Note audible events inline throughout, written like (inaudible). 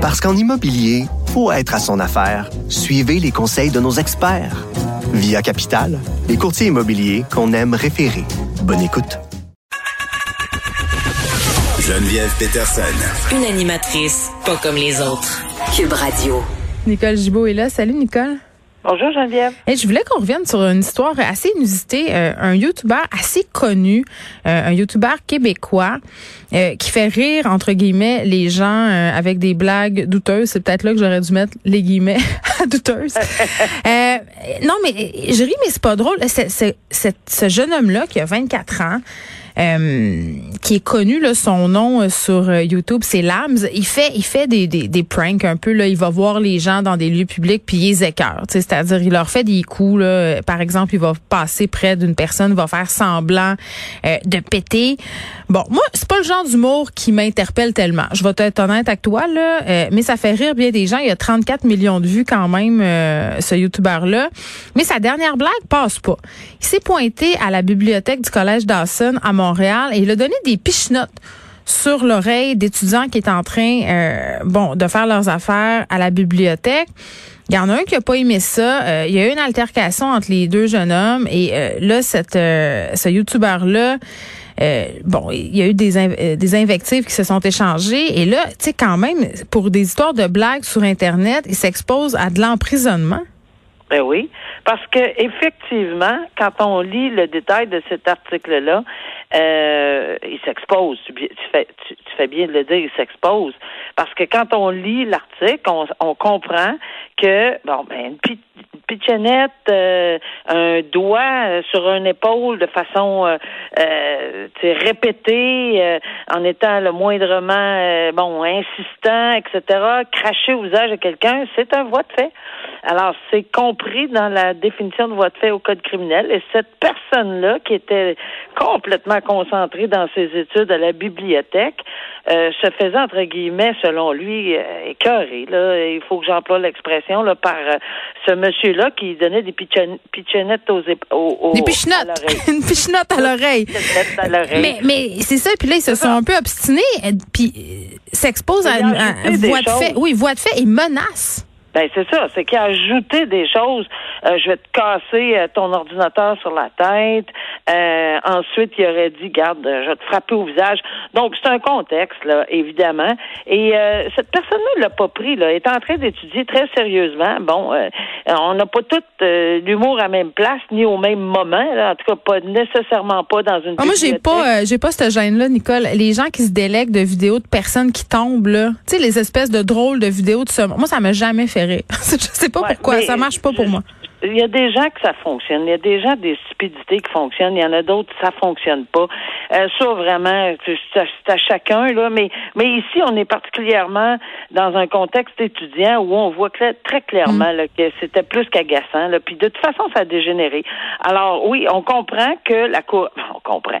Parce qu'en immobilier, faut être à son affaire. Suivez les conseils de nos experts. Via Capital, les courtiers immobiliers qu'on aime référer. Bonne écoute. Geneviève Peterson. Une animatrice pas comme les autres. Cube Radio. Nicole Gibault est là. Salut Nicole. Bonjour Geneviève. Et je voulais qu'on revienne sur une histoire assez inusitée. Euh, un YouTuber assez connu, euh, un YouTuber québécois euh, qui fait rire, entre guillemets, les gens avec des blagues douteuses. C'est peut-être là que j'aurais dû mettre les guillemets (laughs) douteuses. (laughs) non, mais je ris, mais c'est pas drôle. C'est, ce jeune homme-là qui a 24 ans, euh, qui est connu là, son nom euh, sur euh, YouTube, c'est Lams. Il fait il fait des, des, des pranks un peu là, il va voir les gens dans des lieux publics puis il les écœure, c'est-à-dire il leur fait des coups là, par exemple, il va passer près d'une personne, va faire semblant de péter. Bon, moi, c'est pas le genre d'humour qui m'interpelle tellement. Je vais être honnête avec toi là, mais ça fait rire bien des gens, il y a 34 millions de vues quand même ce youtubeur là, mais sa dernière blague passe pas. Il s'est pointé à la bibliothèque du collège Dawson à Et il a donné des pichenottes sur l'oreille d'étudiants qui étaient en train euh, bon de faire leurs affaires à la bibliothèque. Il y en a un qui a pas aimé ça. Euh, il y a eu une altercation entre les deux jeunes hommes et euh, là, cette, ce youtubeur là, bon, il y a eu des, des invectives qui se sont échangées et là, tu sais quand même, pour des histoires de blagues sur internet, il s'expose à de l'emprisonnement. Ben oui, parce que effectivement, quand on lit le détail de cet article-là, euh, il s'expose. Tu, fais, tu, fais bien de le dire, il s'expose. Parce que quand on lit l'article, on, on, comprend que, bon, ben, une pitchenette, euh, un doigt sur une épaule de façon euh, euh répétée, en étant le moindrement, bon, insistant, etc., cracher au visage de quelqu'un, c'est un voie de fait. Alors, c'est compris dans la définition de voie de fait au code criminel. Et cette personne-là, qui était complètement concentrée dans ses études à la bibliothèque, euh, se faisait, entre guillemets, selon lui, euh, écœuré. Là. Il faut que j'emploie l'expression là, par euh, ce monsieur-là qui donnait des pitchenettes aux, aux, Des pichenottes. (laughs) Une pichenotte à l'oreille. Mais, mais c'est ça. Puis là, ils se sont un peu obstinés. Puis s'exposent à, une voie de fait. Oui, voie de fait et menace. Ben c'est ça, c'est qu'il a ajouté des choses. Euh, je vais te casser euh, ton ordinateur sur la tête. Euh, ensuite, il aurait dit, garde, je vais te frapper au visage. Donc c'est un contexte là, évidemment. Et cette personne-là l'a pas pris. Là, est en train d'étudier très sérieusement. Bon, on n'a pas tout l'humour à même place ni au même moment. Là. En tout cas, pas nécessairement pas dans une. Ah, moi, j'ai pas, j'ai pas cette gêne-là, Nicole. Les gens qui se délèguent de vidéos de personnes qui tombent là, tu sais, les espèces de drôles de vidéos de ça. Moi, ça m'a jamais fait (laughs) je sais pas pourquoi, ça marche pas pour moi. Il y a des gens que ça fonctionne. Il y a des gens des stupidités qui fonctionnent. Il y en a d'autres ça fonctionne pas. Euh, ça vraiment, c'est à, chacun là. Mais mais ici, on est particulièrement dans un contexte étudiant où on voit très clairement mm. que c'était plus qu'agaçant. Puis de toute façon, ça a dégénéré. Alors oui, on comprend que la cour, (laughs) on comprend.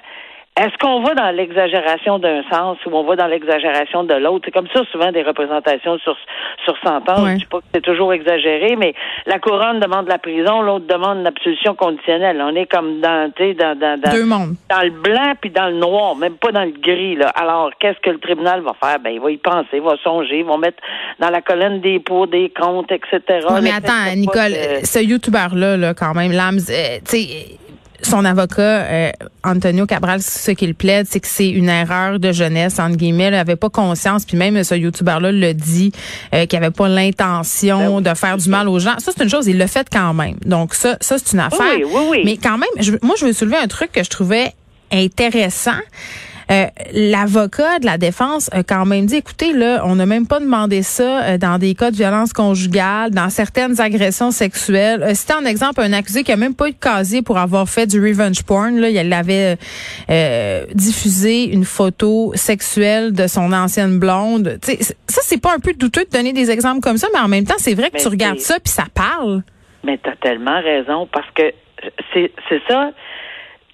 Est-ce qu'on va dans l'exagération d'un sens ou on va dans l'exagération de l'autre? C'est comme ça souvent des représentations sur sur 100 ans. Je dis pas que c'est toujours exagéré, mais la couronne demande la prison, l'autre demande l'absolution conditionnelle. On est comme dans, dans, dans, dans, Deux mondes. dans le blanc puis dans le noir, même pas dans le gris. Là. Alors, qu'est-ce que le tribunal va faire? Ben, il va y penser, il va songer, il va mettre dans la colonne des pots, des comptes, etc. mais attends, Nicole, ce YouTuber-là, là, quand même, Lams, euh, tu sais, son avocat, euh, Antonio Cabral, ce qu'il plaide, c'est que c'est une erreur de jeunesse, entre guillemets. Il n'avait pas conscience, puis même ce YouTuber-là le dit, euh, qu'il n'avait pas l'intention ben de faire du mal aux gens. Ça, c'est une chose, il l'a fait quand même. Donc ça, ça c'est une affaire. Oui, oui, oui. Mais quand même, moi, je veux soulever un truc que je trouvais intéressant. Euh, l'avocat de la défense a quand même dit, écoutez, là, on n'a même pas demandé ça euh, dans des cas de violence conjugale, dans certaines agressions sexuelles. Euh, C'était en exemple un accusé qui a même pas eu de casier pour avoir fait du revenge porn. Là, il avait diffusé une photo sexuelle de son ancienne blonde. T'sais, ça, c'est pas un peu douteux de donner des exemples comme ça, mais en même temps, c'est vrai que tu regardes ça puis ça parle. Mais tu as tellement raison parce que c'est ça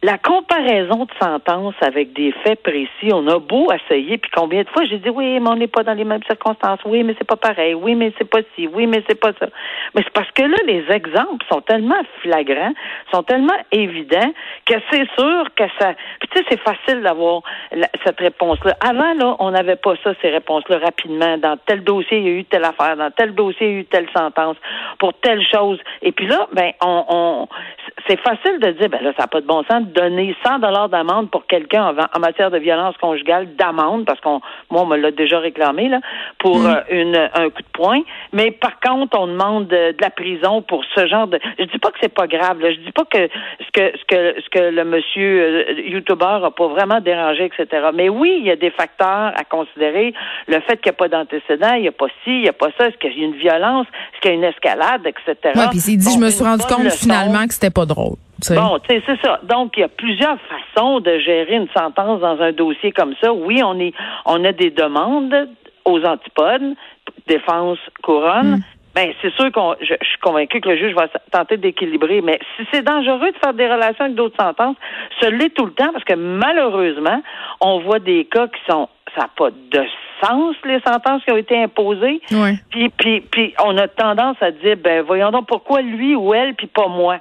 la comparaison de sentences avec des faits précis, on a beau essayer, puis combien de fois j'ai dit oui, mais on n'est pas dans les mêmes circonstances, oui, mais c'est pas pareil, oui, mais c'est pas ci, oui, mais c'est pas ça. Mais c'est parce que là, les exemples sont tellement flagrants, sont tellement évidents que c'est sûr que ça. Puis tu sais, c'est facile d'avoir cette réponse-là. Avant, là, on n'avait pas ça, ces réponses-là, rapidement. Dans tel dossier, il y a eu telle affaire, dans tel dossier, il y a eu telle sentence, pour telle chose. Et puis là, ben, on, on c'est facile de dire, ben là, ça n'a pas de bon sens de donner 100 dollars d'amende pour quelqu'un en, matière de violence conjugale d'amende, parce qu'on, moi, on me l'a déjà réclamé là, pour mm. euh, une, un coup de poing. Mais par contre, on demande de, la prison pour ce genre de. Je dis pas que c'est pas grave. Là. Je dis pas que ce que ce que ce que le monsieur euh, YouTuber a pas vraiment dérangé, etc. Mais oui, il y a des facteurs à considérer. Le fait qu'il n'y a pas d'antécédent, il n'y a pas ci, il n'y a pas ça, est-ce qu'il y a une violence, est-ce qu'il y a une escalade, etc. Oui, puis il dit, je me suis rendu compte finalement que c'était pas drôle. Bon, tu sais, c'est ça. Donc, il y a plusieurs façons de gérer une sentence dans un dossier comme ça. Oui, on est, on a des demandes aux antipodes, défense, couronne. Mm. Ben, c'est sûr qu'on, je, suis convaincu que le juge va tenter d'équilibrer, mais si c'est dangereux de faire des relations avec d'autres sentences, ce l'est tout le temps parce que malheureusement, on voit des cas qui sont, ça n'a pas de sens les sentences qui ont été imposées. Puis, puis, puis, on a tendance à dire, ben, voyons donc pourquoi lui ou elle, puis pas moi.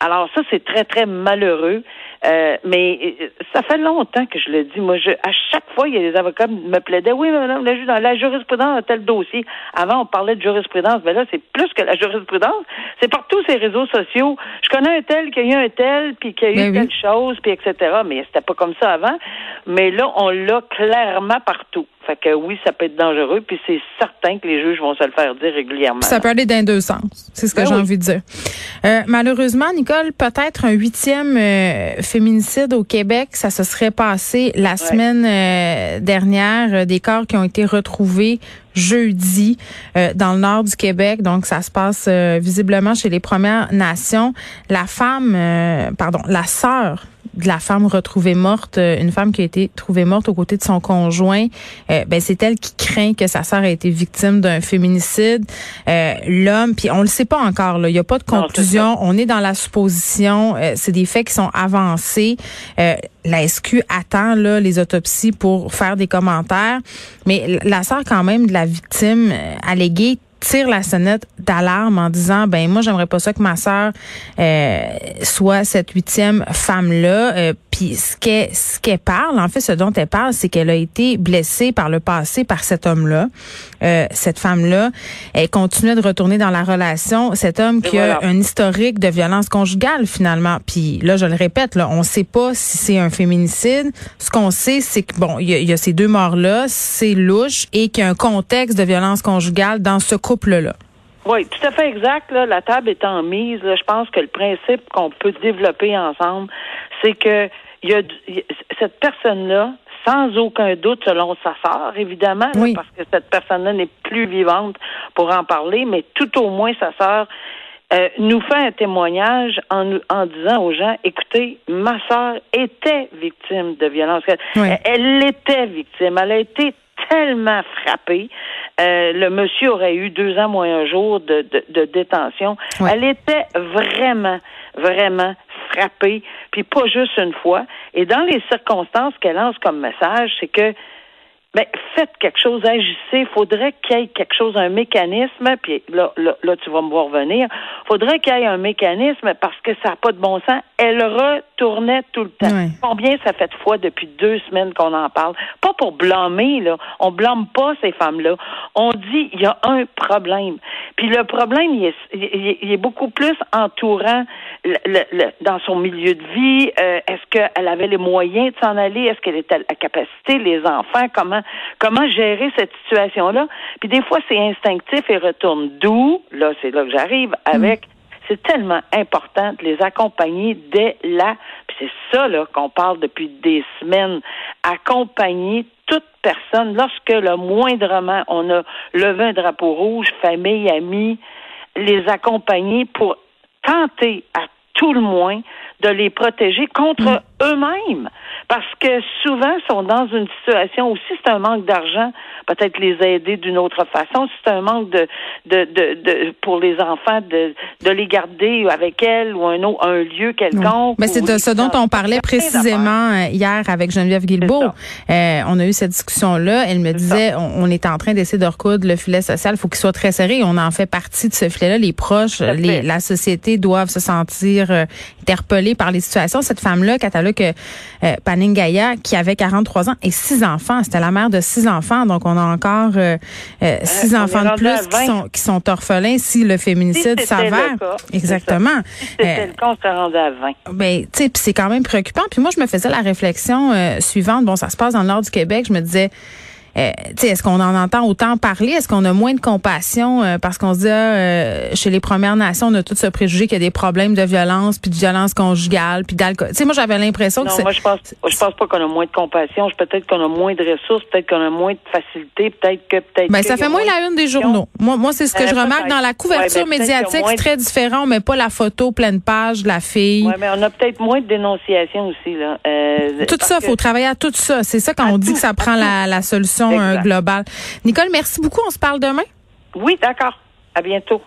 Alors ça, c'est très, très malheureux. Euh, mais euh, ça fait longtemps que je le dis. Moi, je, à chaque fois, il y a des avocats qui me plaidaient. Oui, madame la juge, dans la jurisprudence, tel dossier. Avant, on parlait de jurisprudence. Mais là, c'est plus que la jurisprudence. C'est partout ces réseaux sociaux. Je connais un tel qui a eu un tel, puis qui a eu ben telle chose, puis etc. Mais c'était pas comme ça avant. Mais là, on l'a clairement partout. Fait que oui, ça peut être dangereux, puis c'est certain que les juges vont se le faire dire régulièrement. ça peut aller dans deux sens. C'est ce que ben j'ai envie de dire. Euh, malheureusement, Nicole, peut-être un huitième euh, féminicide au Québec. Ça se serait passé la semaine euh, dernière. Des corps qui ont été retrouvés jeudi dans le nord du Québec. Donc, ça se passe visiblement chez les Premières Nations. La femme, pardon, la sœur de la femme retrouvée morte, euh, une femme qui a été trouvée morte aux côtés de son conjoint, euh, ben c'est elle qui craint que sa sœur ait été victime d'un féminicide. Euh, L'homme, puis on le sait pas encore, là, il y a pas de conclusion. on est dans la supposition, euh, c'est des faits qui sont avancés. la SQ attend là les autopsies pour faire des commentaires, mais la sœur quand même de la victime alléguée tire la sonnette d'alarme en disant ben moi j'aimerais pas ça que ma sœur euh, soit cette huitième femme là euh, puis ce qu'elle ce qu'elle parle en fait ce dont elle parle c'est qu'elle a été blessée par le passé par cet homme là euh, cette femme là elle continuait de retourner dans la relation. Cet homme qui a un historique de violence conjugale finalement. Puis là je le répète là on sait pas si c'est un féminicide. Ce qu'on sait c'est que bon il y, y, a ces deux morts là c'est louche et qu'il y a un contexte de violence conjugale dans ce couple-là. Oui, tout à fait exact. La table étant mise, je pense que le principe qu'on peut développer ensemble, c'est que il y a, cette personne-là, sans aucun doute, selon sa sœur, évidemment, parce que cette personne-là n'est plus vivante pour en parler, mais tout au moins sa sœur euh, nous fait un témoignage en, en disant aux gens, écoutez, ma sœur était victime de violence. Elle, elle était victime. Elle a été tellement frappée. Euh, le monsieur aurait eu deux ans moins un jour de, de, détention. Elle était vraiment, vraiment frappée, puis pas juste une fois. Et dans les circonstances qu'elle lance comme message, c'est que ben, faites quelque chose, agissez. Il faudrait qu'il y ait quelque chose, un mécanisme, puis là, là, là tu vas me voir venir. Il faudrait qu'il y ait un mécanisme parce que ça n'a pas de bon sens. Elle retournait tout le temps. Combien ça fait de fois depuis deux semaines qu'on en parle? Pas pour blâmer, là. On blâme pas ces femmes-là. On dit il y a un problème. Puis le problème, il est, il est beaucoup plus entourant le, dans son milieu de vie. Euh, est-ce qu'elle avait les moyens de s'en aller? Est-ce qu'elle était à la capacité? Les enfants, comment comment gérer cette situation-là? Puis des fois, c'est instinctif et retourne. D'où, là, c'est là que j'arrive avec. C'est tellement important de les accompagner dès là. Puis c'est ça là qu'on parle depuis des semaines. Accompagner toute personne lorsque le moindrement on a levé un drapeau rouge, famille, amis, les accompagner pour tenter à tout le moins de les protéger contre mm eux-mêmes. Parce que souvent sont dans une situation aussi c'est un manque d'argent peut-être les aider d'une autre façon. C'est un manque de, de, de, de, pour les enfants de, de les garder avec elles ou un autre un lieu quelconque mais c'est de ce dont on parlait précisément euh, hier avec Geneviève Guilbeault. euh, on a eu cette discussion là elle me disait on, on, est en train d'essayer de recoudre le filet social. Faut qu'il soit très serré. On en fait partie de ce filet là les proches les, la société doivent se sentir euh, interpellés par les situations. Cette femme là Catalogue euh, Paningaya, qui avait 43 ans et six enfants. C'était la mère de six enfants, donc on a encore euh, euh, six enfants de plus qui sont, qui sont orphelins si le féminicide s'avère. Exactement. Si c'était le cas, on serait rendu à 20. Ben, tu sais, c'est quand même préoccupant. Puis moi, je me faisais la réflexion suivante. Bon, ça se passe dans le nord du Québec. Je me disais, euh, est-ce qu'on en entend autant parler? Est-ce qu'on a moins de compassion euh, parce qu'on se dit, ah, euh, chez les Premières Nations, on a tout ce préjugé qu'il y a des problèmes de violence, puis de violence conjugale, puis d'alcool. Tu sais, moi, j'avais l'impression que moi, je pense, je pense pas qu'on a moins de compassion. Peut-être qu'on a moins de ressources, peut-être qu'on a moins de facilité, peut-être que, peut-être Ben, ça fait moins la une des journaux. Moi, moi c'est ce que euh, je remarque dans la couverture ben, médiatique. C'est très différent. On met pas la photo pleine page de la fille. Oui, mais on a peut-être moins de dénonciations aussi, là. tout ça, il faut travailler à tout ça. C'est ça quand on dit que ça prend la, la solution globale. Nicole, merci beaucoup. On se parle demain. Oui, d'accord. À bientôt.